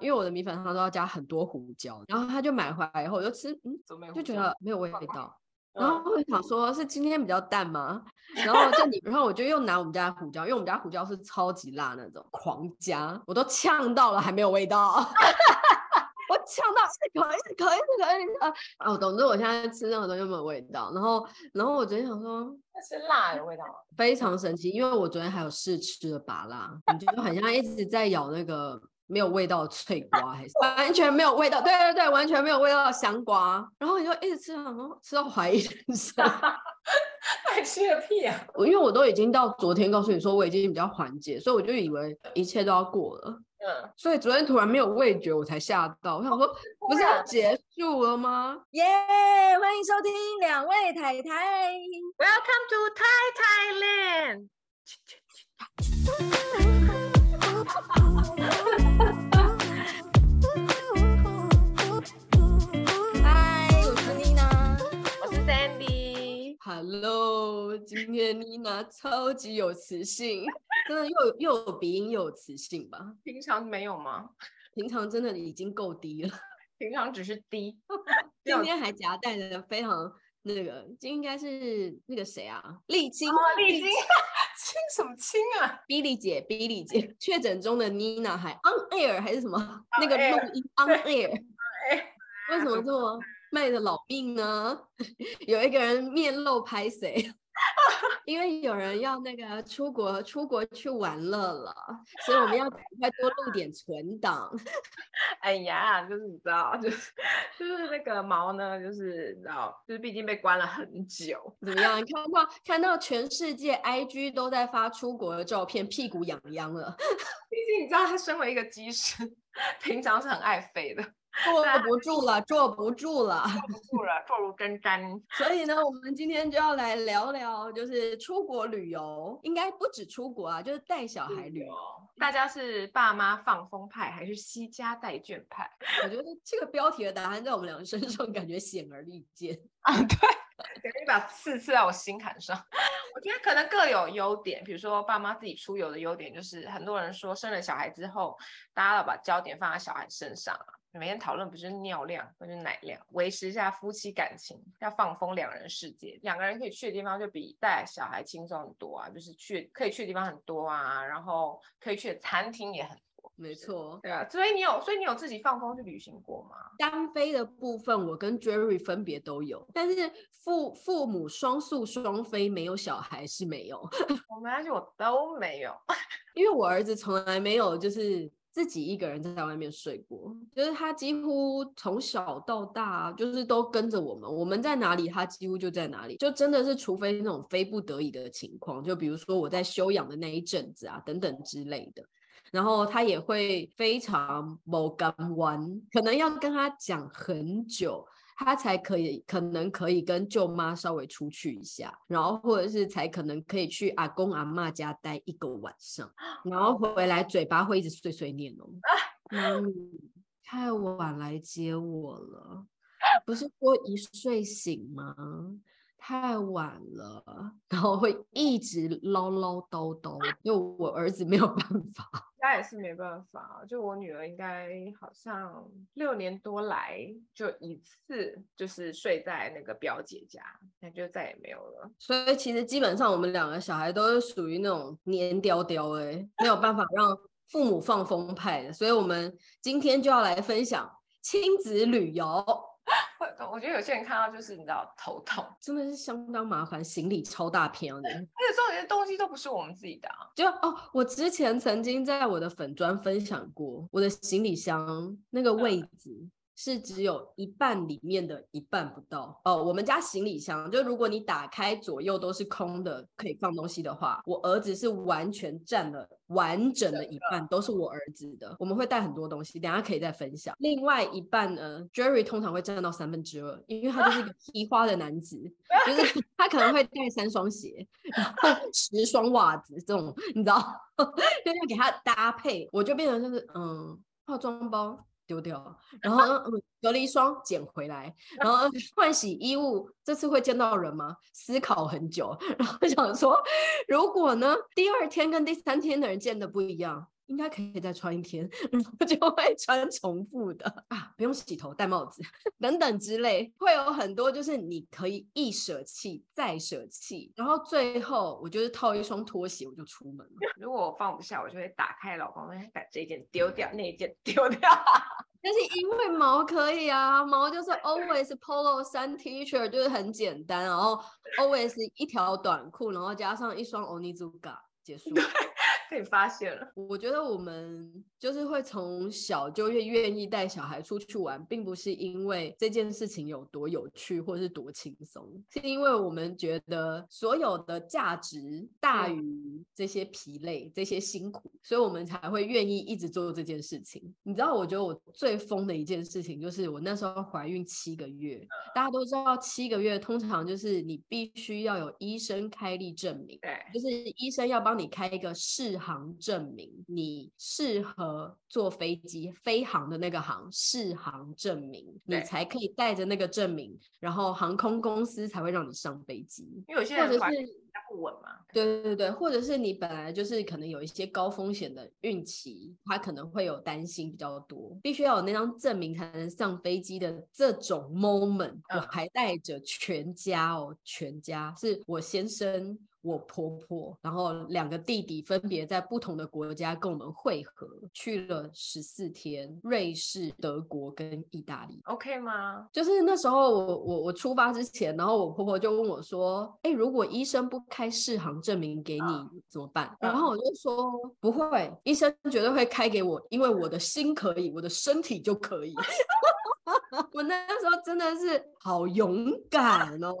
因为我的米粉汤都要加很多胡椒，然后他就买回来以后我就吃，嗯，就觉得没有味道。然后我想说，是今天比较淡吗？然后就你，然后我就又拿我们家的胡椒，因为我们家胡椒是超级辣那种，狂加，我都呛到了还没有味道，我呛到是可以，可以，可以啊！哦，总之我现在吃任何东西都没有味道。然后，然后我昨天想说，是辣的味道，非常神奇，因为我昨天还有试吃了芭乐，你就很像一直在咬那个。没有味道的脆瓜，还是完全没有味道？对对对，完全没有味道的香瓜。然后你就一直吃，然后吃到怀疑人生，还吃个屁啊！因为我都已经到昨天告诉你说我已经比较缓解，所以我就以为一切都要过了。嗯，所以昨天突然没有味觉，我才吓到。我想说，不是要结束了吗？耶！Yeah, 欢迎收听两位太太，Welcome to Thai Thailand。Hello，今天妮娜超级有磁性，真的又又有鼻音又有磁性吧？平常没有吗？平常真的已经够低了，平常只是低，今天还夹带着非常那个，这应该是那个谁啊？丽晶，丽青，青什么青啊？Billy 姐，Billy 姐，确诊中的妮娜还 on air 还是什么？那个录音 on air，为什么这么？卖的老命呢？有一个人面露拍谁，因为有人要那个出国出国去玩乐了，所以我们要赶快多录点存档。哎呀，就是你知道，就是就是那个毛呢，就是你知道，就是毕竟被关了很久，怎么样？看到看到全世界 IG 都在发出国的照片，屁股痒痒了。毕竟你知道，他身为一个机师，平常是很爱飞的。坐不住了，坐不住了，坐不住了，坐如针毡。所以呢，我们今天就要来聊聊，就是出国旅游，应该不止出国啊，就是带小孩旅游。大家是爸妈放风派，还是西家带眷派？我觉得这个标题的答案在我们两个身上感觉显而易见啊，对，感觉一把刺刺在我心坎上。我觉得可能各有优点，比如说爸妈自己出游的优点，就是很多人说生了小孩之后，大家要把焦点放在小孩身上啊。每天讨论不是尿量，或是奶量，维持一下夫妻感情，要放风两人世界，两个人可以去的地方就比带小孩轻松很多啊，就是去可以去的地方很多啊，然后可以去的餐厅也很多，没错，对啊，所以你有，所以你有自己放风去旅行过吗？单飞的部分，我跟 Jerry 分别都有，但是父父母双宿双飞没有小孩是没有，我没关系，我都没有，因为我儿子从来没有就是。自己一个人在外面睡过，就是他几乎从小到大就是都跟着我们，我们在哪里，他几乎就在哪里，就真的是除非那种非不得已的情况，就比如说我在休养的那一阵子啊，等等之类的，然后他也会非常某干弯，可能要跟他讲很久。他才可以，可能可以跟舅妈稍微出去一下，然后或者是才可能可以去阿公阿妈家待一个晚上，然后回来嘴巴会一直碎碎念哦。妈咪，太晚来接我了，不是说一睡醒吗？太晚了，然后会一直唠唠叨叨，因为我儿子没有办法，他也是没办法。就我女儿应该好像六年多来就一次，就是睡在那个表姐家，那就再也没有了。所以其实基本上我们两个小孩都是属于那种黏叼叼哎，没有办法让父母放风派的。所以我们今天就要来分享亲子旅游。我觉得有些人看到就是你知道头痛，真的是相当麻烦，行李超大片的，而且重点的东西都不是我们自己的啊。就哦，我之前曾经在我的粉砖分享过我的行李箱那个位置。嗯是只有一半里面的一半不到哦。我们家行李箱就如果你打开左右都是空的，可以放东西的话，我儿子是完全占了完整的一半，都是我儿子的。我们会带很多东西，等下可以再分享。另外一半呢，Jerry 通常会占到三分之二，因为他就是一个披花的男子，就是 他可能会带三双鞋，然后 十双袜子这种，你知道，就要给他搭配，我就变成就是嗯，化妆包。丢掉，然后，隔离霜捡回来，然后换洗衣物。这次会见到人吗？思考很久，然后想说，如果呢，第二天跟第三天的人见的不一样，应该可以再穿一天，然后就会穿重复的啊，不用洗头、戴帽子等等之类，会有很多就是你可以一舍弃再舍弃，然后最后我就是套一双拖鞋我就出门了。如果我放不下，我就会打开老公，把这件丢掉，那一件丢掉。但是因为毛可以啊，毛就是 always polo 衫 T 恤就是很简单，然后 always 一条短裤，然后加上一双 Onizuka 结束。被发现了，我觉得我们就是会从小就越愿意带小孩出去玩，并不是因为这件事情有多有趣或是多轻松，是因为我们觉得所有的价值大于这些疲累、这些辛苦，所以我们才会愿意一直做这件事情。你知道，我觉得我最疯的一件事情就是我那时候怀孕七个月，大家都知道七个月通常就是你必须要有医生开立证明，对，就是医生要帮你开一个适。航证明你适合坐飞机，飞航的那个航适航证明，你才可以带着那个证明，然后航空公司才会让你上飞机。因为有些人是不稳嘛，对对对，或者是你本来就是可能有一些高风险的孕期，他可能会有担心比较多，必须要有那张证明才能上飞机的这种 moment，我还带着全家哦，全家是我先生。我婆婆，然后两个弟弟分别在不同的国家跟我们会合，去了十四天，瑞士、德国跟意大利，OK 吗？就是那时候我我我出发之前，然后我婆婆就问我说：“哎，如果医生不开适航证明给你怎么办？”然后我就说：“不会，医生绝对会开给我，因为我的心可以，我的身体就可以。”我那时候真的是好勇敢哦，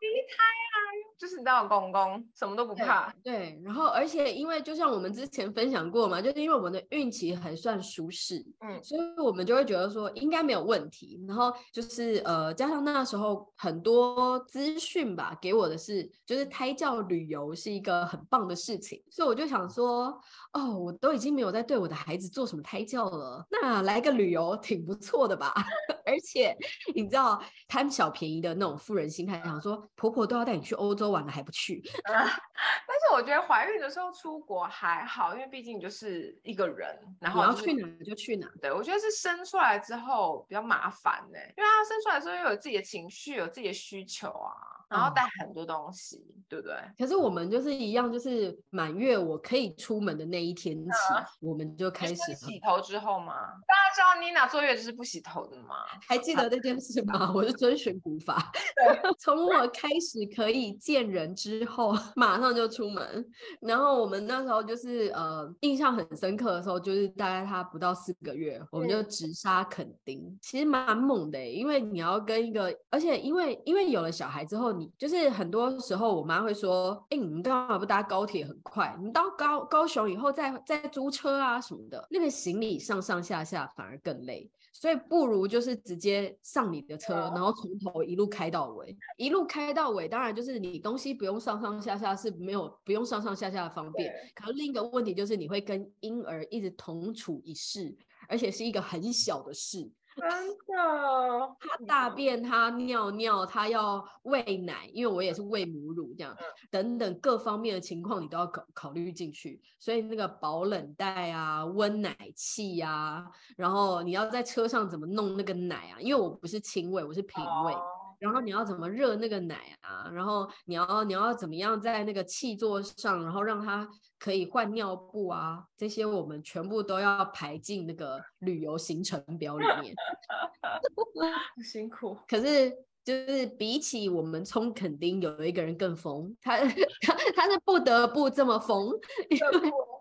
第一胎。就是你知道公公，什么都不怕。对，对，然后而且因为就像我们之前分享过嘛，就是因为我们的孕期还算舒适，嗯，所以我们就会觉得说应该没有问题。然后就是呃，加上那时候很多资讯吧，给我的是就是胎教旅游是一个很棒的事情，所以我就想说，哦，我都已经没有在对我的孩子做什么胎教了，那来个旅游挺不错的吧？而且你知道贪小便宜的那种富人心态，想说婆婆都要带你去欧洲。玩了还不去，呃，但是我觉得怀孕的时候出国还好，因为毕竟你就是一个人，然后、就是、你要去哪就去哪。对，我觉得是生出来之后比较麻烦呢，因为他生出来之后又有自己的情绪，有自己的需求啊。然后带很多东西，嗯、对不对？可是我们就是一样，就是满月我可以出门的那一天起，嗯、我们就开始洗头之后吗？大家知道妮娜坐月子是不洗头的吗？还记得那件事吗？我是遵循古法，从我开始可以见人之后，马上就出门。然后我们那时候就是呃，印象很深刻的时候，就是大概他不到四个月，我们就直杀垦丁，其实蛮猛的，因为你要跟一个，而且因为因为有了小孩之后。就是很多时候，我妈会说：“哎、欸，你们干嘛不搭高铁很快？你到高高雄以后再再租车啊什么的，那个行李上上下下反而更累，所以不如就是直接上你的车，然后从头一路开到尾，一路开到尾。当然就是你东西不用上上下下是没有不用上上下下的方便，可是另一个问题就是你会跟婴儿一直同处一室，而且是一个很小的室。” 真的，他大便，他尿尿，他要喂奶，因为我也是喂母乳，这样等等各方面的情况，你都要考考虑进去。所以那个保冷袋啊，温奶器呀、啊，然后你要在车上怎么弄那个奶啊？因为我不是亲喂，我是平喂。Oh. 然后你要怎么热那个奶啊？然后你要你要怎么样在那个气座上，然后让它可以换尿布啊？这些我们全部都要排进那个旅游行程表里面。辛苦。可是就是比起我们冲垦丁，有一个人更疯，他 他他是不得不这么疯。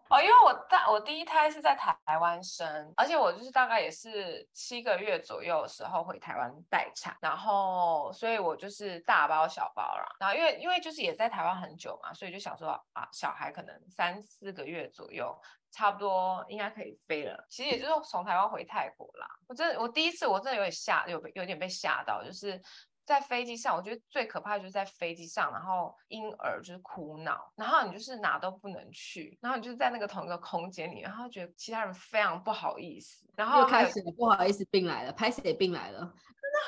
哦，因为我大我第一胎是在台湾生，而且我就是大概也是七个月左右的时候回台湾待产，然后所以我就是大包小包啦。然后因为因为就是也在台湾很久嘛，所以就想说啊，小孩可能三四个月左右，差不多应该可以飞了。其实也就是从台湾回泰国啦。我真的我第一次我真的有点吓，有有点被吓到，就是。在飞机上，我觉得最可怕的就是在飞机上，然后婴儿就是哭闹，然后你就是哪都不能去，然后你就是在那个同一个空间里，然后觉得其他人非常不好意思，然后又开始不好意思病来了，拍谁病来了，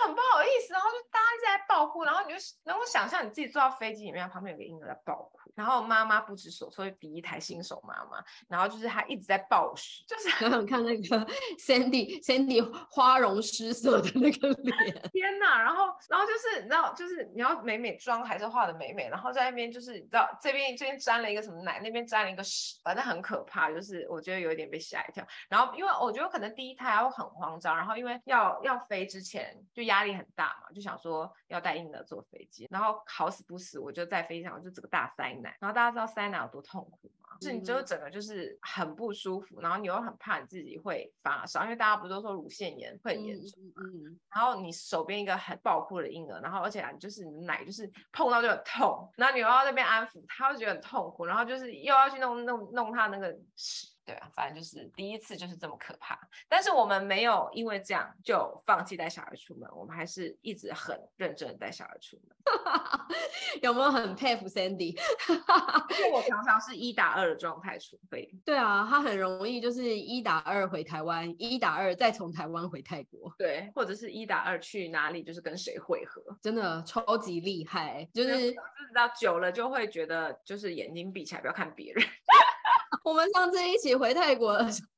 很不好意思，然后就大家一直在爆哭，然后你就能够想象你自己坐到飞机里面，旁边有个婴儿在爆哭，然后妈妈不知所措，第一台新手妈妈，然后就是她一直在暴食，就是很 想看那个 Sandy Sandy 花容失色的那个脸，天哪！然后然后就是你知道，就是你要美美妆还是画的美美，然后在那边就是你知道这边这边沾了一个什么奶，那边沾了一个屎，反正很可怕，就是我觉得有一点被吓一跳。然后因为我觉得可能第一胎会很慌张，然后因为要要飞之前就就压力很大嘛，就想说要带婴儿坐飞机，然后好死不死我就在飞机上我就这个大塞奶，然后大家知道塞奶有多痛苦？是你就整个就是很不舒服，然后你又很怕你自己会发烧，因为大家不都说乳腺炎会很严重嘛，嗯嗯，然后你手边一个很爆哭的婴儿，然后而且就是你奶就是碰到就很痛，然后你又要那边安抚，他会觉得很痛苦，然后就是又要去弄弄弄他那个屎。对啊，反正就是第一次就是这么可怕，但是我们没有因为这样就放弃带小孩出门，我们还是一直很认真的带小孩出门。有没有很佩服 Sandy？因为我常常是一打二的状态出飞。对啊，他很容易就是一打二回台湾，一打二再从台湾回泰国，对，或者是一打二去哪里就是跟谁会合，真的超级厉害，就是就是到久了就会觉得就是眼睛闭起来不要看别人。我们上次一起回泰国的时候，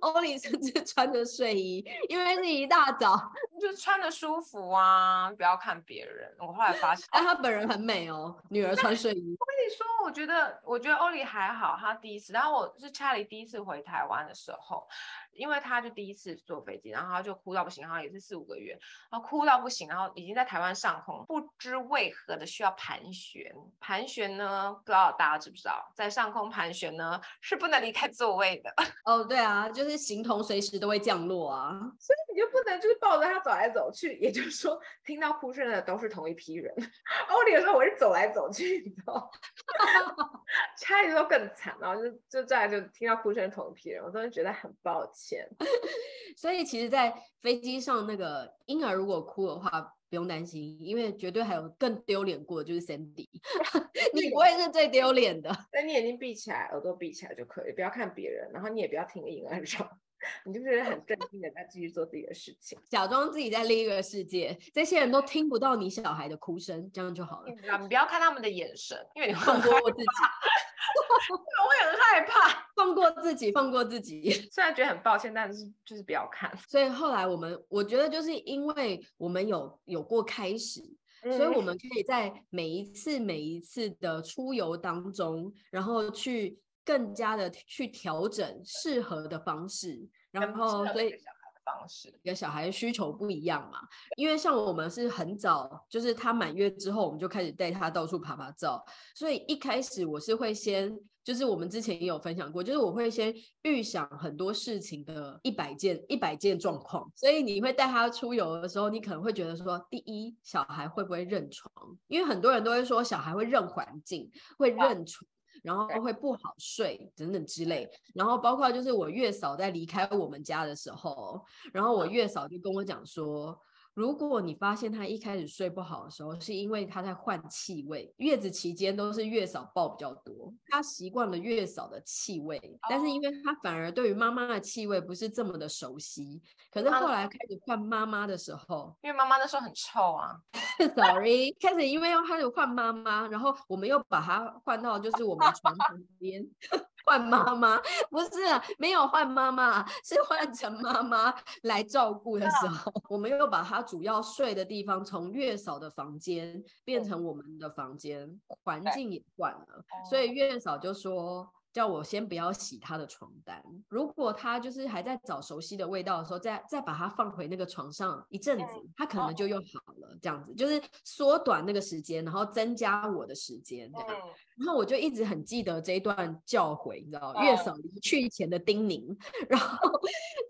欧里甚至穿着睡衣，因为是一大早，就穿着舒服啊，不要看别人。我后来发现，但他本人很美哦，女儿穿睡衣。我跟你说，我觉得，我觉得欧里还好，他第一次，然后我是查理第一次回台湾的时候。因为他就第一次坐飞机，然后他就哭到不行，然后也是四五个月，然后哭到不行，然后已经在台湾上空，不知为何的需要盘旋。盘旋呢，不知道大家知不知道，在上空盘旋呢是不能离开座位的。哦，对对啊，就是形同随时都会降落啊，所以你就不能就是抱着他走来走去。也就是说，听到哭声的都是同一批人。欧里的时候我是走来走去，你知道，差一点都更惨，然后就就再来就听到哭声同一批人，我真的觉得很抱歉。所以其实，在飞机上那个婴儿如果哭的话，不用担心，因为绝对还有更丢脸过的，就是 Sandy，你不会是最丢脸的。那你眼睛闭起来，耳朵闭起来就可以，不要看别人，然后你也不要听婴儿说，你就是很镇定的在继续做自己的事情，假装自己在另一个世界，这些人都听不到你小孩的哭声，这样就好了。你不要看他们的眼神，因为你放过我自己。我也很害怕，放过自己，放过自己。虽然觉得很抱歉，但是就是不要看。所以后来我们，我觉得就是因为我们有有过开始，嗯，所以我们可以在每一次每一次的出游当中，然后去更加的去调整适合的方式，然后所以。方式，一个小孩的需求不一样嘛，因为像我们是很早，就是他满月之后，我们就开始带他到处爬爬照，所以一开始我是会先，就是我们之前也有分享过，就是我会先预想很多事情的一百件一百件状况，所以你会带他出游的时候，你可能会觉得说，第一，小孩会不会认床？因为很多人都会说小孩会认环境，会认床。然后会不好睡等等之类，然后包括就是我月嫂在离开我们家的时候，然后我月嫂就跟我讲说，如果你发现他一开始睡不好的时候，是因为他在换气味，月子期间都是月嫂抱比较多，他习惯了月嫂的气味，但是因为他反而对于妈妈的气味不是这么的熟悉，可是后来开始换妈妈的时候，因为妈妈那时候很臭啊。Sorry，开始因为要开始换妈妈，然后我们又把它换到就是我们床旁边换妈妈，不是啊，没有换妈妈，是换成妈妈来照顾的时候，我们又把她主要睡的地方从月嫂的房间变成我们的房间，环境也换了，所以月嫂就说。叫我先不要洗他的床单，如果他就是还在找熟悉的味道的时候，再再把它放回那个床上一阵子，他可能就又好了。这样子就是缩短那个时间，然后增加我的时间，对吧？然后我就一直很记得这一段教诲，你知道，月嫂离去前的叮咛。然后，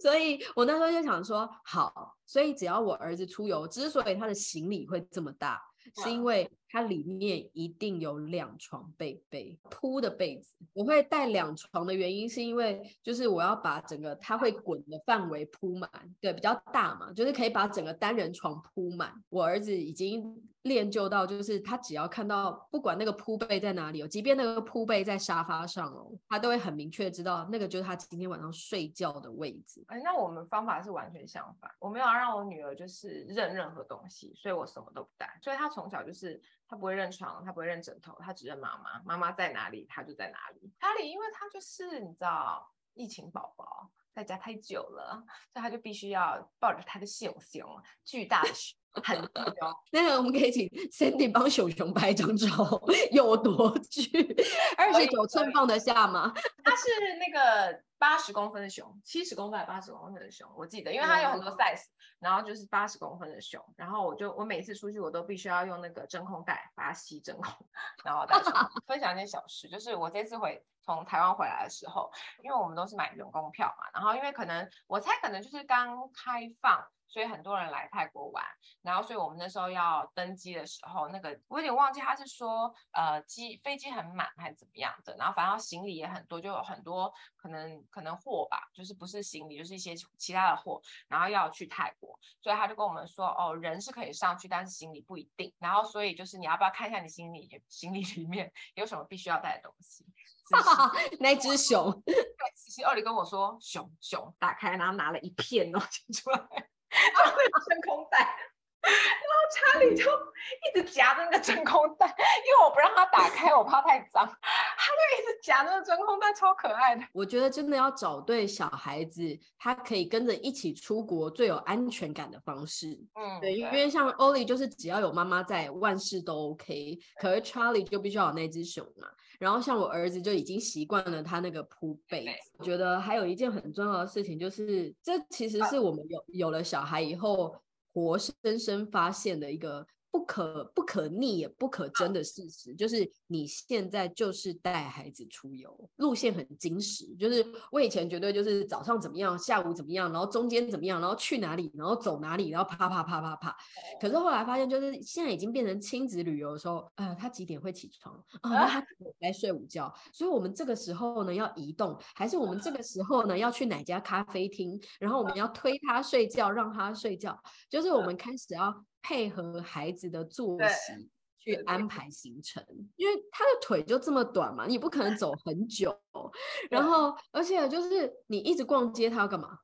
所以我那时候就想说，好，所以只要我儿子出游，之所以他的行李会这么大。是因为它里面一定有两床被被铺的被子，我会带两床的原因是因为就是我要把整个它会滚的范围铺满，对，比较大嘛，就是可以把整个单人床铺满。我儿子已经练就到，就是他只要看到不管那个铺被在哪里哦，即便那个铺被在沙发上哦，他都会很明确知道那个就是他今天晚上睡觉的位置。哎，那我们方法是完全相反，我没有让我女儿就是认任何东西，所以我什么都不带，所以她从小就是她不会认床，她不会认枕头，她只认妈妈，妈妈在哪里她就在哪里。哈里，因为她就是你知道，疫情宝宝在家太久了，所以她就必须要抱着她的熊熊，巨大的 熊。很哦，那个我们可以请 Sandy 帮熊熊拍张照，有多巨？二十九寸放得下吗？它是那个八十公分的熊，七十公分八十公分的熊？我记得，因为它有很多 size，然后就是八十公分的熊。然后我就我每次出去，我都必须要用那个真空袋把它吸真空。然后 分享一件小事，就是我这次回从台湾回来的时候，因为我们都是买员工票嘛，然后因为可能我猜可能就是刚开放。所以很多人来泰国玩，然后所以我们那时候要登机的时候，那个我有点忘记他是说，呃，机飞机很满还是怎么样的，然后反正行李也很多，就有很多可能可能货吧，就是不是行李，就是一些其他的货，然后要去泰国，所以他就跟我们说，哦，人是可以上去，但是行李不一定，然后所以就是你要不要看一下你行李行李里面有什么必须要带的东西？那只熊，对，其实奥利跟我说，熊熊打开，然后拿了一片东西出来。然后真空袋，然后查理就一直夹着那个真空袋，因为我不让他打开，我怕太脏，他就一直夹那个真空袋，超可爱的。我觉得真的要找对小孩子，他可以跟着一起出国最有安全感的方式。嗯，对，因为像欧丽就是只要有妈妈在，万事都 OK。可是查理就必须要有那只熊嘛。然后像我儿子就已经习惯了他那个铺被子。我觉得还有一件很重要的事情就是，这其实是我们有有了小孩以后活生生发现的一个。不可不可逆也不可争的事实，就是你现在就是带孩子出游，路线很精实。就是我以前绝对就是早上怎么样，下午怎么样，然后中间怎么样，然后去哪里，然后走哪里，然后啪啪啪啪啪。可是后来发现，就是现在已经变成亲子旅游的时候，呃，他几点会起床啊？那他该睡午觉。所以我们这个时候呢要移动，还是我们这个时候呢要去哪家咖啡厅？然后我们要推他睡觉，让他睡觉。就是我们开始要。配合孩子的作息去安排行程，因为他的腿就这么短嘛，你不可能走很久。然后，而且就是你一直逛街，他要干嘛？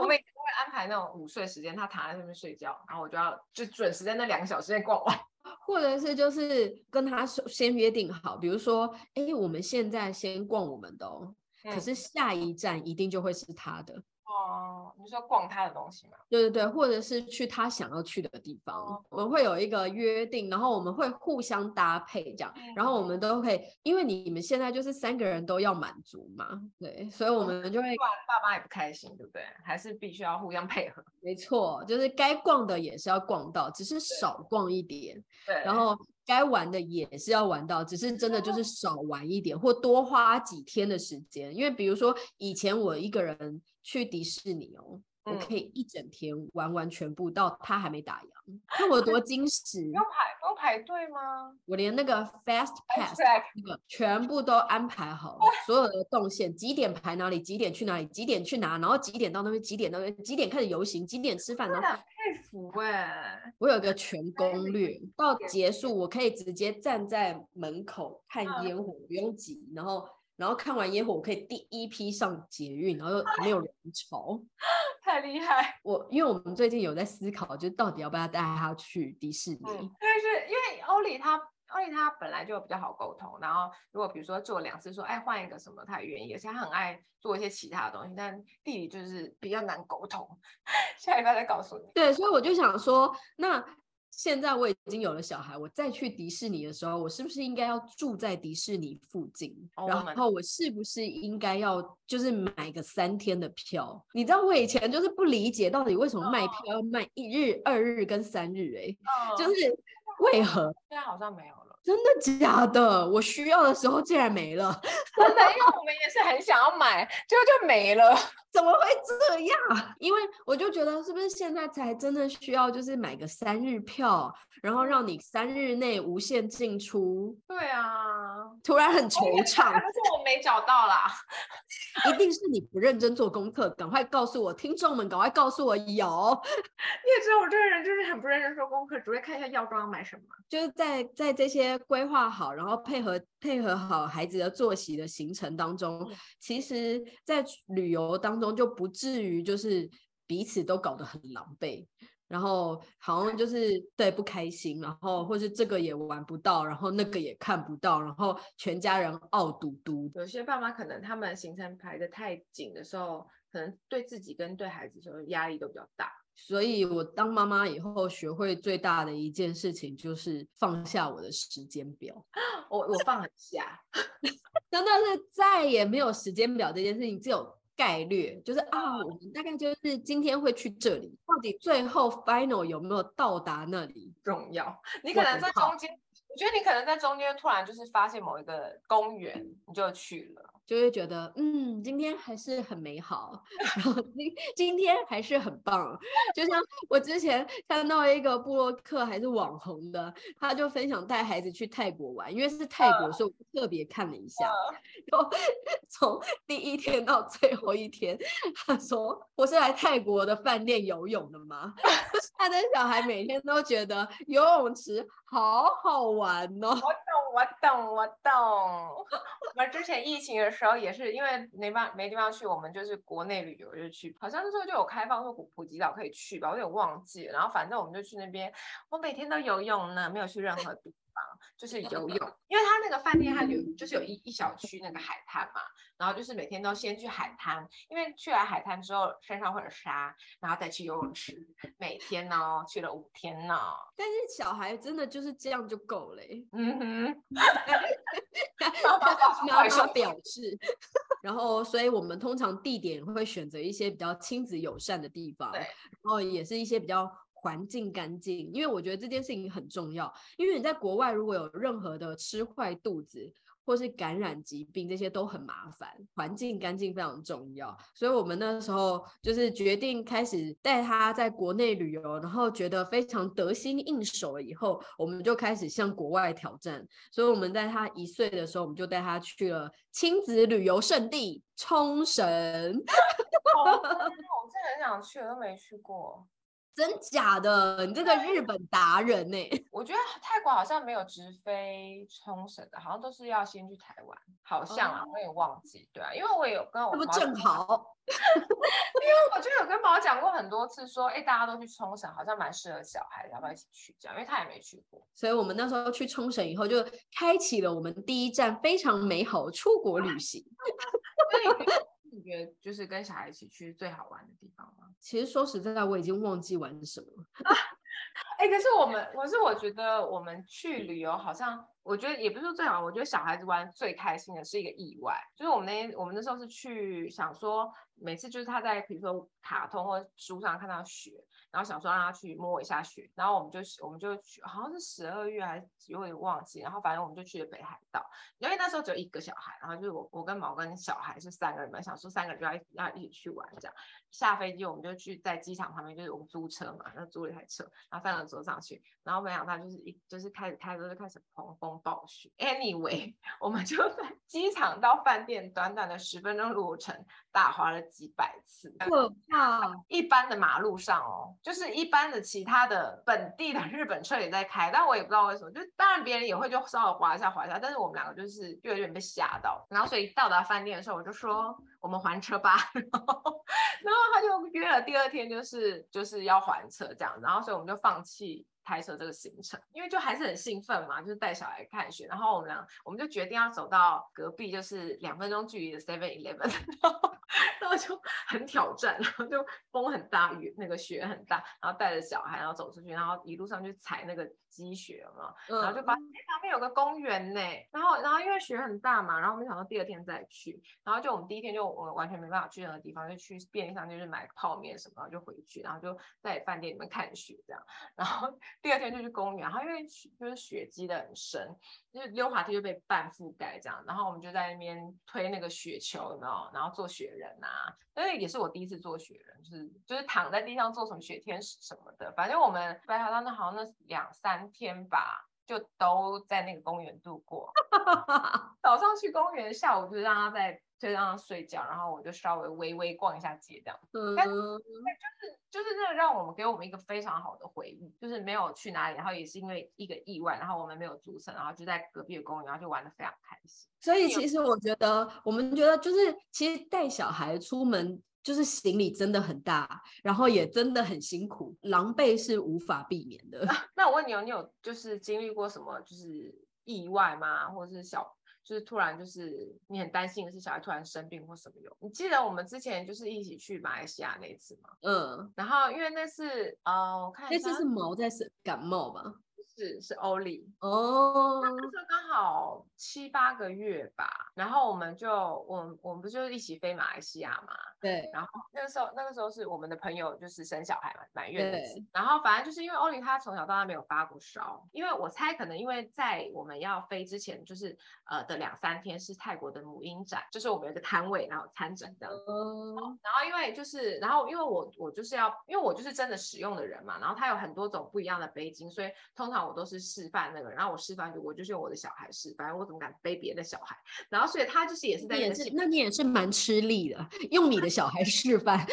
我每天都会安排那种午睡时间，他躺在那边睡觉，然后我就要就准时在那两个小时内逛完，或者是就是跟他先约定好，比如说，哎，我们现在先逛我们的哦，可是下一站一定就会是他的。哦，你说逛他的东西吗？对对对，或者是去他想要去的地方，哦、我们会有一个约定，然后我们会互相搭配这样，嗯、然后我们都可以，因为你们现在就是三个人都要满足嘛，对，所以我们就会，不然爸妈也不开心，对不对？还是必须要互相配合。没错，就是该逛的也是要逛到，只是少逛一点，对，然后。该玩的也是要玩到，只是真的就是少玩一点，或多花几天的时间。因为比如说以前我一个人去迪士尼哦。我可以一整天玩完全部，到他还没打烊，看我多 精实。要排要排队吗？我连那个 Fast Pass 那个全部都安排好了，所有的动线，几点排哪里，几点去哪里，几点去哪，然后几点到那边，几点到那边，几点开始游行，几点吃饭。然后佩服哎！我有个全攻略，到结束我可以直接站在门口看烟火，不用挤，然后。然后看完烟火，我可以第一批上捷运，然后又没有人潮，太厉害！我因为我们最近有在思考，就到底要不要带他去迪士尼。嗯，就是因为欧里他欧里他本来就比较好沟通，然后如果比如说做两次说，哎换一个什么，他也愿意，而且他很爱做一些其他的东西，但弟弟就是比较难沟通。下礼拜再告诉你。对，所以我就想说，那。现在我已经有了小孩，我再去迪士尼的时候，我是不是应该要住在迪士尼附近？Oh, 然后我是不是应该要就是买个三天的票？你知道我以前就是不理解到底为什么卖票要卖一日、二日跟三日，欸？哎，oh. 就是为何？现在好像没有了。真的假的？我需要的时候竟然没了，真的，因为我们也是很想要买，结果就没了。怎么会这样？因为我就觉得，是不是现在才真的需要，就是买个三日票，然后让你三日内无限进出？对啊，突然很惆怅。但是我没找到啦，一定是你不认真做功课。赶快告诉我，听众们，赶快告诉我有。你也知道我这个人就是很不认真做功课，只会看一下药妆要买什么。就是在在这些规划好，然后配合配合好孩子的作息的行程当中，嗯、其实，在旅游当中就不至于就是彼此都搞得很狼狈，然后好像就是对不开心，然后或是这个也玩不到，然后那个也看不到，然后全家人傲嘟嘟。有些爸妈可能他们行程排的太紧的时候，可能对自己跟对孩子的时候压力都比较大。所以我当妈妈以后，学会最大的一件事情就是放下我的时间表。我我放很下，真的是再也没有时间表这件事情，只有概率，就是啊，我们大概就是今天会去这里，到底最后 final 有没有到达那里重要？你可能在中间，我觉得你可能在中间突然就是发现某一个公园，你就去了。就会觉得，嗯，今天还是很美好，然后今今天还是很棒。就像我之前看到一个部落客还是网红的，他就分享带孩子去泰国玩，因为是泰国，所以我特别看了一下。然后 从第一天到最后一天，他说我是来泰国的饭店游泳的吗？他的小孩每天都觉得游泳池好好玩哦。我懂，我懂，我懂。我们之前疫情的时候时候也是因为没办没地方去，我们就是国内旅游就去，好像那时候就有开放说普普吉岛可以去吧，我有点忘记。然后反正我们就去那边，我每天都游泳呢，没有去任何地方，就是游泳。因为他那个饭店它有就是有一一小区那个海滩嘛，然后就是每天都先去海滩，因为去完海滩之后身上会有沙，然后再去游泳池，每天呢去了五天呢。但是小孩真的就是这样就够了，嗯哼。妈妈表示，然后，所以我们通常地点会选择一些比较亲子友善的地方，对，然后也是一些比较环境干净，因为我觉得这件事情很重要，因为你在国外如果有任何的吃坏肚子。或是感染疾病，这些都很麻烦。环境干净非常重要，所以我们那时候就是决定开始带他在国内旅游，然后觉得非常得心应手了以后，我们就开始向国外挑战。所以我们在他一岁的时候，我们就带他去了亲子旅游胜地冲绳。我真的很想去，我都没去过。真假的？你这个日本达人呢、欸？我觉得泰国好像没有直飞冲绳的，好像都是要先去台湾，好像啊，我也忘记。对啊，因为我也有跟我妈，这不正好？因为我就有跟宝讲过很多次说，说哎，大家都去冲绳，好像蛮适合小孩，要不要一起去？这样，因为他也没去过。所以我们那时候去冲绳以后，就开启了我们第一站非常美好的出国旅行。你觉得就是跟小孩一起去最好玩的地方吗？其实说实在，我已经忘记玩什么了。哎、欸，可是我们，可是我觉得我们去旅游，好像我觉得也不是说最好，我觉得小孩子玩最开心的是一个意外，就是我们那我们那时候是去想说，每次就是他在比如说卡通或书上看到雪。然后想说让他去摸一下雪，然后我们就我们就去，好像是十二月还是有点忘记，然后反正我们就去了北海道，因为那时候只有一个小孩，然后就是我我跟毛跟小孩是三个人嘛，想说三个人就要要一起去玩这样。下飞机我们就去在机场旁边，就是我们租车嘛，然后租了一台车，然后三个人坐上去，然后没想到就是一就是开始开车就开始狂风暴雪。Anyway，我们就在机场到饭店短短的十分钟路程，打滑了几百次，可怕！一般的马路上哦。就是一般的其他的本地的 日本车也在开，但我也不知道为什么，就当然别人也会就稍微滑一下滑一下，但是我们两个就是就有点被吓到，然后所以到达饭店的时候我就说我们还车吧，然后然后他就约了第二天就是就是要还车这样，然后所以我们就放弃。开车这个行程，因为就还是很兴奋嘛，就是带小孩看雪，然后我们俩我们就决定要走到隔壁，就是两分钟距离的 Seven Eleven，然后就很挑战，然后就风很大，雨那个雪很大，然后带着小孩，然后走出去，然后一路上去踩那个积雪嘛，然后就发现旁边有个公园呢，然后然后因为雪很大嘛，然后我们想到第二天再去，然后就我们第一天就我完全没办法去任何地方，就去便利商店就是买泡面什么，然后就回去，然后就在饭店里面看雪这样，然后。第二天就去公园，然后因为就是雪积得很深，就是溜滑梯就被半覆盖这样，然后我们就在那边推那个雪球，有没有？然后做雪人啊，因为也是我第一次做雪人，就是就是躺在地上做什么雪天使什么的，反正我们白海浪那好像那两三天吧。就都在那个公园度过，早上去公园，下午就让他在就让他睡觉，然后我就稍微微微逛一下街这样。嗯，但就是就是那个让我们给我们一个非常好的回忆，就是没有去哪里，然后也是因为一个意外，然后我们没有组成，然后就在隔壁的公园，然后就玩的非常开心。所以其实我觉得，我们觉得就是其实带小孩出门。就是行李真的很大，然后也真的很辛苦，狼狈是无法避免的。啊，那我问你哦，你有就是经历过什么就是意外吗？或者是小就是突然就是你很担心的是小孩突然生病或什么有？你记得我们之前就是一起去马来西亚那一次吗？嗯，然后因为那次呃，我看那次是毛在是感冒吧？是是欧里哦，那时候刚好七八个月吧，然后我们就我们我们不就一起飞马来西亚嘛？对，然后那个时候那个时候是我们的朋友就是生小孩嘛，满月的时，然后反正就是因为欧里他从小到大没有发过烧，因为我猜可能因为在我们要飞之前就是呃的两三天是泰国的母婴展，就是我们有个摊位然后参展这样子，嗯，然后因为就是然后因为我我就是要因为我就是真的使用的人嘛，然后他有很多种不一样的背巾，所以通常我。都是示范那个，然后我示范就我就是用我的小孩示范，我怎么敢背别的小孩？然后所以他就是也是在也是，那你也是蛮吃力的，用你的小孩示范，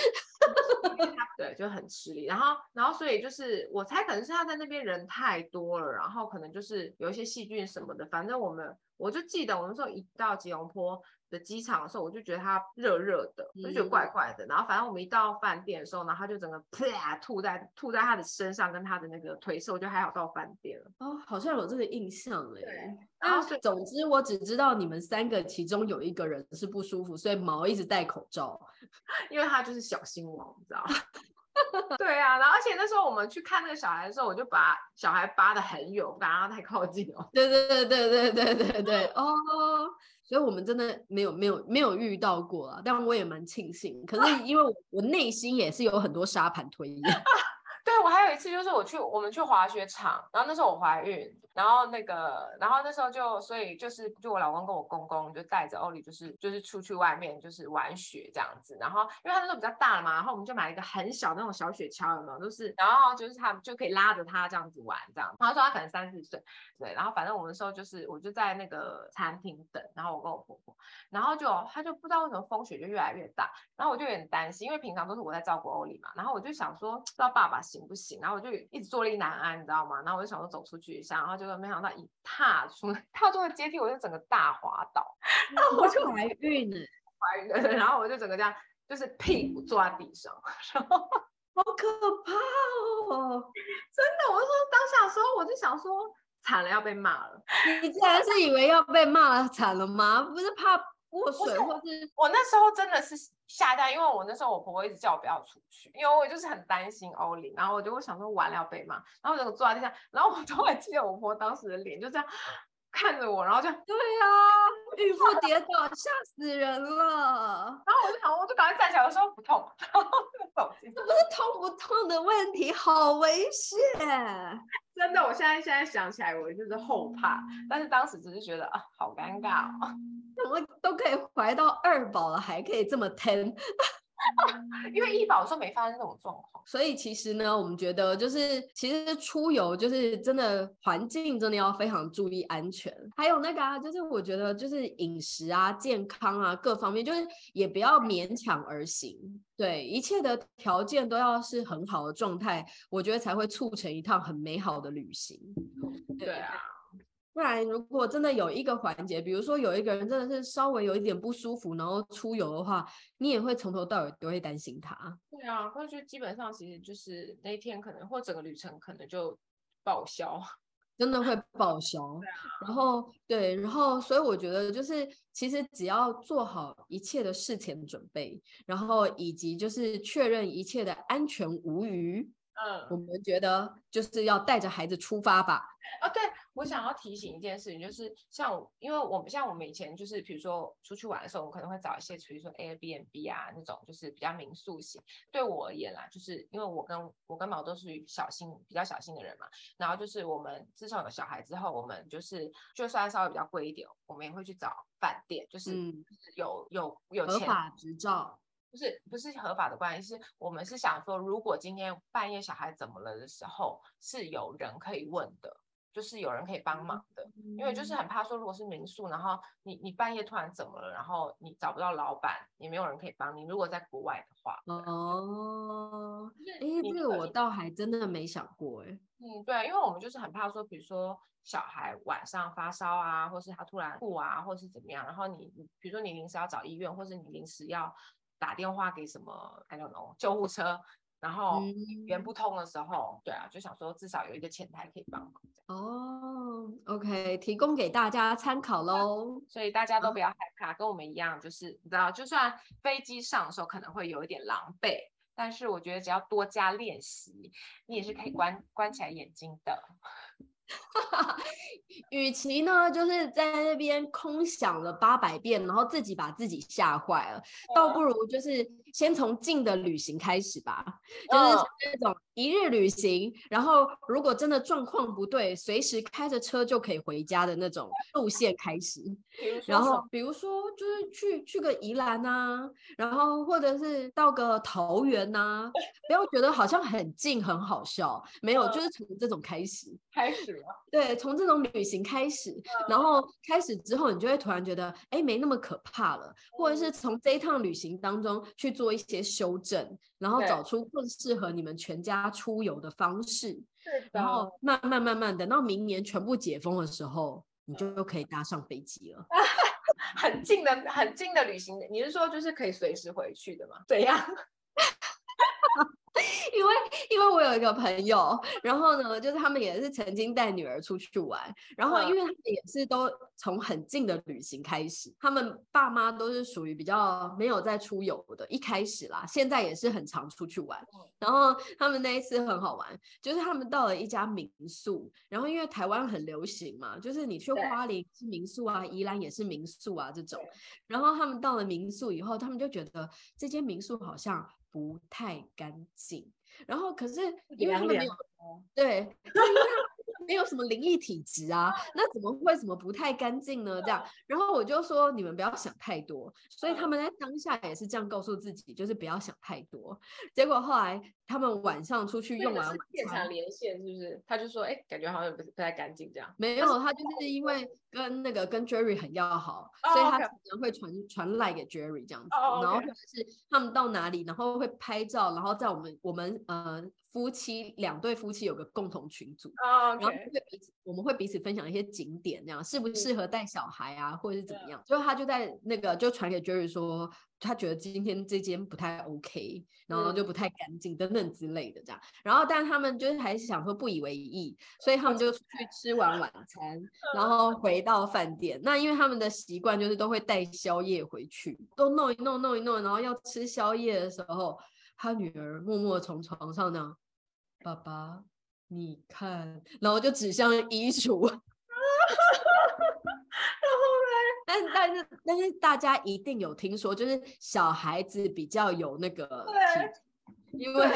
对，就很吃力。然后然后所以就是我猜可能是他在那边人太多了，然后可能就是有一些细菌什么的，反正我们我就记得我们说一到吉隆坡的机场的时候，我就觉得它热热的，我就觉得怪怪的。嗯、然后反正我们一到饭店的时候，然后他就整个啪吐在吐在他的身上跟他的那个腿上，我就还好到饭店了。哦，好像有这个印象哎。对。然后总之我只知道你们三个其中有一个人是不舒服，所以毛一直戴口罩，因为他就是小心王，你知道 对啊，然后而且那时候我们去看那个小孩的时候，我就把小孩扒的很远，不敢让他太靠近哦。对对对对对对对对 哦。所以我们真的没有没有没有遇到过啊，但我也蛮庆幸。可是因为我我内心也是有很多沙盘推演。对，我还有一次就是我去我们去滑雪场，然后那时候我怀孕。然后那个，然后那时候就，所以就是，就我老公跟我公公就带着欧里，就是就是出去外面就是玩雪这样子。然后因为他那时候比较大了嘛，然后我们就买了一个很小那种小雪橇，有没有？就是，然后就是他就可以拉着他这样子玩这样。他说他可能三四岁，对。然后反正我们那时候就是，我就在那个餐厅等，然后我跟我婆婆，然后就他就不知道为什么风雪就越来越大，然后我就有点担心，因为平常都是我在照顾欧里嘛。然后我就想说，不知道爸爸行不行？然后我就一直坐立难安，你知道吗？然后我就想说走出去一下，然后结果没想到一。踏出 踏出了阶梯，我就整个大滑倒，然后我就怀孕了，怀孕了，然后我就整个这样，就是屁股坐在地上，然后 好可怕哦！真的，我就说当下的时候，我就想说惨了，要被骂了。你竟然是以为要被骂惨了吗？不是怕泼水，或是我那时候真的是。吓到，因为我那时候我婆婆一直叫我不要出去，因为我就是很担心欧里，然后我就会想说完了要被骂，然后我就坐在地上，然后我都还记得我婆婆当时的脸就这样看着我，然后就对呀、啊，孕妇跌倒吓死人了，然后我就想我就赶快站起来，我说不痛，然后就走进，这不是痛不痛的问题，好危险，真的，我现在现在想起来我就是后怕，但是当时只是觉得啊好尴尬哦。怎么都可以怀到二宝了，还可以这么疼？因为一宝说没发生这种状况，所以其实呢，我们觉得就是其实出游就是真的环境真的要非常注意安全，还有那个啊，就是我觉得就是饮食啊、健康啊各方面，就是也不要勉强而行，对，一切的条件都要是很好的状态，我觉得才会促成一趟很美好的旅行。对，对啊。不然，如果真的有一个环节，比如说有一个人真的是稍微有一点不舒服，然后出游的话，你也会从头到尾都会担心他。对啊，或者就基本上其实就是那一天可能或整个旅程可能就报销，真的会报销。对啊。然后对，然后所以我觉得就是其实只要做好一切的事前准备，然后以及就是确认一切的安全无虞。嗯，我们觉得就是要带着孩子出发吧。哦，对。我想要提醒一件事情，就是像因为我们像我们以前就是比如说出去玩的时候，我们可能会找一些比如说 Airbnb 啊那种，就是比较民宿型。对我而言啦，就是因为我跟我跟毛都属于小心比较小心的人嘛。然后就是我们自从有小孩之后，我们就是就算稍微比较贵一点，我们也会去找饭店，就是有、嗯、有有钱合法执照。不是不是合法的关系，是我们是想说，如果今天半夜小孩怎么了的时候，是有人可以问的，就是有人可以帮忙的，因为就是很怕说，如果是民宿，然后你你半夜突然怎么了，然后你找不到老板，也没有人可以帮你。如果在国外的话，哦，哎，这个我倒还真的没想过，哎，嗯，对，因为我们就是很怕说，比如说小孩晚上发烧啊，或是他突然吐啊，或是怎么样，然后你比如说你临时要找医院，或是你临时要。打电话给什么？I don't know，救护车，然后语言不通的时候，嗯、对啊，就想说至少有一个前台可以帮忙。哦，OK，提供给大家参考喽。所以大家都不要害怕，跟我们一样，就是你知道，就算飞机上的时候可能会有一点狼狈，但是我觉得只要多加练习，你也是可以关关起来眼睛的。与其呢，就是在那边空想了八百遍，然后自己把自己吓坏了，倒不如就是先从近的旅行开始吧，就是那种一日旅行，然后如果真的状况不对，随时开着车就可以回家的那种路线开始。然后比如说就是去去个宜兰啊，然后或者是到个桃园呐，不要觉得好像很近很好笑，没有，就是从这种开始。开始了。对，从这种旅行开始，然后开始之后，你就会突然觉得，哎，没那么可怕了，或者是从这一趟旅行当中去做一些修正，然后找出更适合你们全家出游的方式，然后慢慢慢慢等到明年全部解封的时候，你就又可以搭上飞机了。很近的，很近的旅行，你是说就是可以随时回去的吗？怎样？因为因为我有一个朋友，然后呢，就是他们也是曾经带女儿出去玩，然后因为他们也是都从很近的旅行开始，他们爸妈都是属于比较没有在出游的，一开始啦，现在也是很常出去玩。然后他们那一次很好玩，就是他们到了一家民宿，然后因为台湾很流行嘛，就是你去花莲是民宿啊，宜兰也是民宿啊这种，然后他们到了民宿以后，他们就觉得这间民宿好像。不太干净，然后可是因为他们没有 对，因为他们没有什么灵异体质啊，那怎么会什么不太干净呢？这样，然后我就说你们不要想太多，所以他们在当下也是这样告诉自己，就是不要想太多。结果后来他们晚上出去用完现场连线，是不是？他就说，哎，感觉好像不不太干净这样。没有，他就是因为。跟那个跟 Jerry 很要好，oh. 所以他可能会传传赖给 Jerry 这样子，oh. 然后或者是他们到哪里，然后会拍照，然后在我们我们呃夫妻两对夫妻有个共同群组，oh. 然后会彼此我们会彼此分享一些景点，这样适不适合带小孩啊，或者是怎么样？就他就在那个就传给 Jerry 说。他觉得今天这间不太 OK，然后就不太干净等等之类的这样，然后但他们就是还是想说不以为意，所以他们就出去吃完晚餐，然后回到饭店。那因为他们的习惯就是都会带宵夜回去，都弄一弄弄一弄，然后要吃宵夜的时候，他女儿默默从床上呢，爸爸你看，然后就指向衣橱。但但是但是大家一定有听说，就是小孩子比较有那个体，因为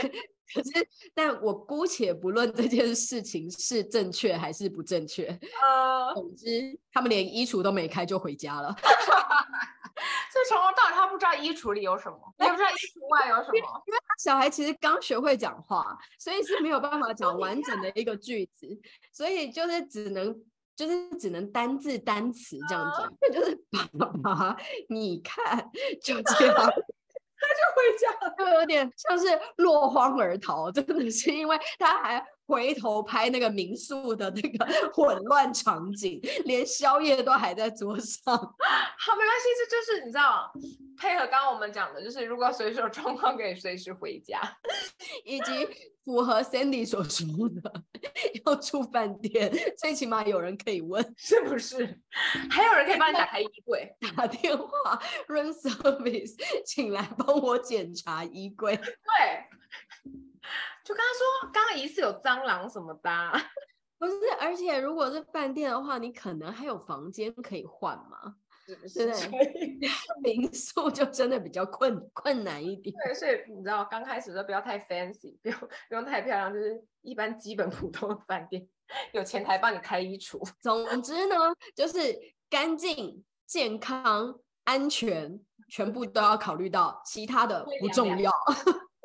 可是，但我姑且不论这件事情是正确还是不正确，呃，总之他们连衣橱都没开就回家了，所以从头到尾他不知道衣橱里有什么，也不知道衣橱外有什么，因为他小孩其实刚学会讲话，所以是没有办法讲完整的一个句子，所以就是只能。就是只能单字单词这样子，那、uh, 就是爸爸，你看，就 这样，他就回家了，就有点像是落荒而逃，真的是因为他还。回头拍那个民宿的那个 混乱场景，连宵夜都还在桌上。好，没关系，这就是你知道，配合刚刚我们讲的，就是如果随时有状况，可以随时回家，以及符合 Sandy 所说的，要住饭店，最起码有人可以问，是不是？还有人可以帮你打开衣柜，打电话 room service，请来帮我检查衣柜。对。就跟他说，刚刚疑似有蟑螂什么的，不是，而且如果是饭店的话，你可能还有房间可以换嘛。是不是？对，民宿就真的比较困困难一点。对，所以你知道，刚开始都不要太 fancy，不用不用太漂亮，就是一般基本普通的饭店，有前台帮你开衣橱。总之呢，就是干净、健康、安全，全部都要考虑到，其他的不重要。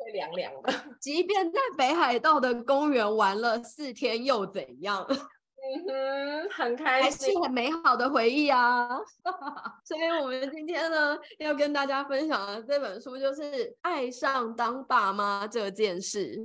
会凉凉的，即便在北海道的公园玩了四天又怎样？嗯哼，很开心，还是很美好的回忆啊！所以，我们今天呢，要跟大家分享的这本书就是《爱上当爸妈这件事》。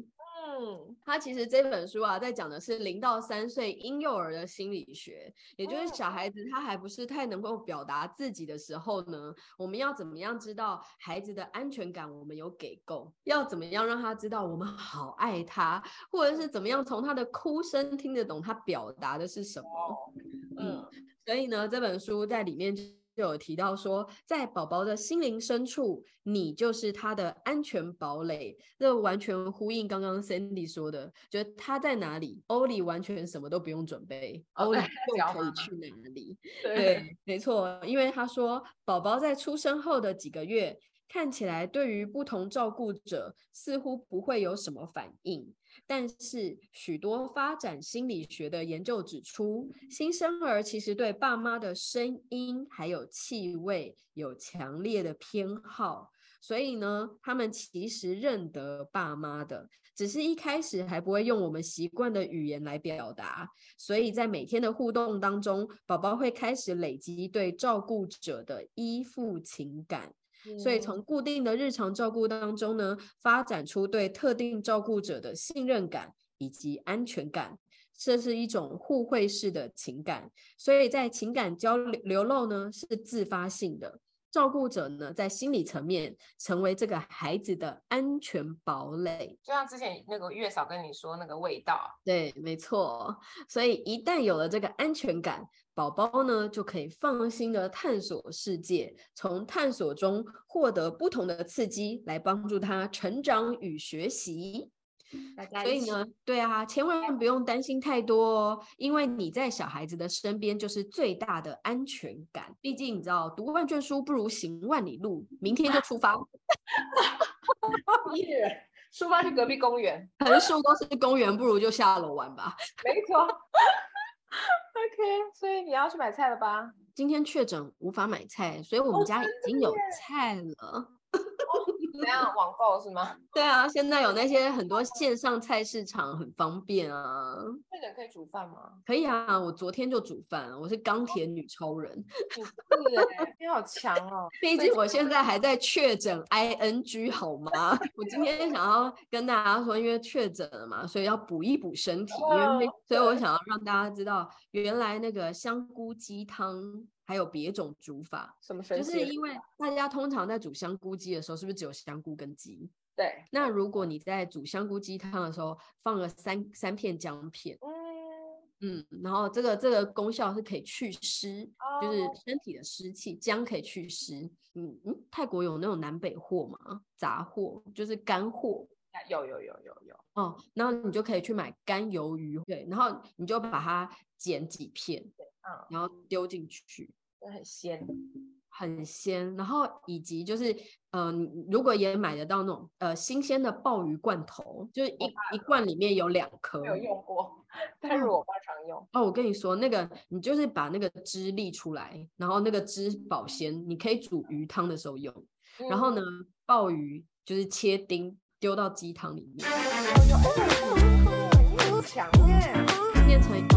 嗯，他其实这本书啊，在讲的是零到三岁婴幼儿的心理学，也就是小孩子他还不是太能够表达自己的时候呢，我们要怎么样知道孩子的安全感我们有给够？要怎么样让他知道我们好爱他，或者是怎么样从他的哭声听得懂他表达的是什么？嗯，所以呢，这本书在里面就。有提到说，在宝宝的心灵深处，你就是他的安全堡垒。这完全呼应刚刚 Sandy 说的，觉得他在哪里，欧里完全什么都不用准备，欧里 就可以去哪里。对，对，没错，因为他说，宝宝在出生后的几个月，看起来对于不同照顾者似乎不会有什么反应。但是，许多发展心理学的研究指出，新生儿其实对爸妈的声音还有气味有强烈的偏好，所以呢，他们其实认得爸妈的，只是一开始还不会用我们习惯的语言来表达。所以在每天的互动当中，宝宝会开始累积对照顾者的依附情感。所以从固定的日常照顾当中呢，发展出对特定照顾者的信任感以及安全感，这是一种互惠式的情感。所以在情感交流流露呢，是自发性的。照顾者呢，在心理层面成为这个孩子的安全堡垒，就像之前那个月嫂跟你说那个味道，对，没错。所以一旦有了这个安全感，宝宝呢就可以放心的探索世界，从探索中获得不同的刺激，来帮助他成长与学习。所以呢，对啊，千万不用担心太多哦，因为你在小孩子的身边就是最大的安全感。毕竟你知道，读万卷书不如行万里路。明天就出发，出发去隔壁公园，横竖都是公园，不如就下楼玩吧。没错。OK，所以你要去买菜了吧？今天确诊无法买菜，所以我们家已经有菜了。怎样网购是吗？对啊，现在有那些很多线上菜市场，很方便啊。确诊可以煮饭吗？可以啊，我昨天就煮饭，我是钢铁女超人。是你好强哦！毕竟我现在还在确诊 ing 好吗？我今天想要跟大家说，因为确诊了嘛，所以要补一补身体，因为所以我想要让大家知道，原来那个香菇鸡汤。还有别种煮法，什么神奇？就是因为大家通常在煮香菇鸡的时候，是不是只有香菇跟鸡？对。那如果你在煮香菇鸡汤的时候，放了三三片姜片，嗯，嗯，然后这个这个功效是可以去湿，哦、就是身体的湿气，姜可以去湿。嗯嗯，泰国有那种南北货吗？杂货就是干货。有有有有有。哦，然后你就可以去买干鱿鱼，对，然后你就把它剪几片。对嗯，然后丢进去，很鲜，很鲜。然后以及就是，嗯、呃，如果也买得到那种呃新鲜的鲍鱼罐头，就是一一罐里面有两颗。没有用过，但是我爸常用。哦，我跟你说，那个你就是把那个汁沥出来，然后那个汁保鲜，你可以煮鱼汤的时候用。嗯、然后呢，鲍鱼就是切丁丢到鸡汤里面，变成。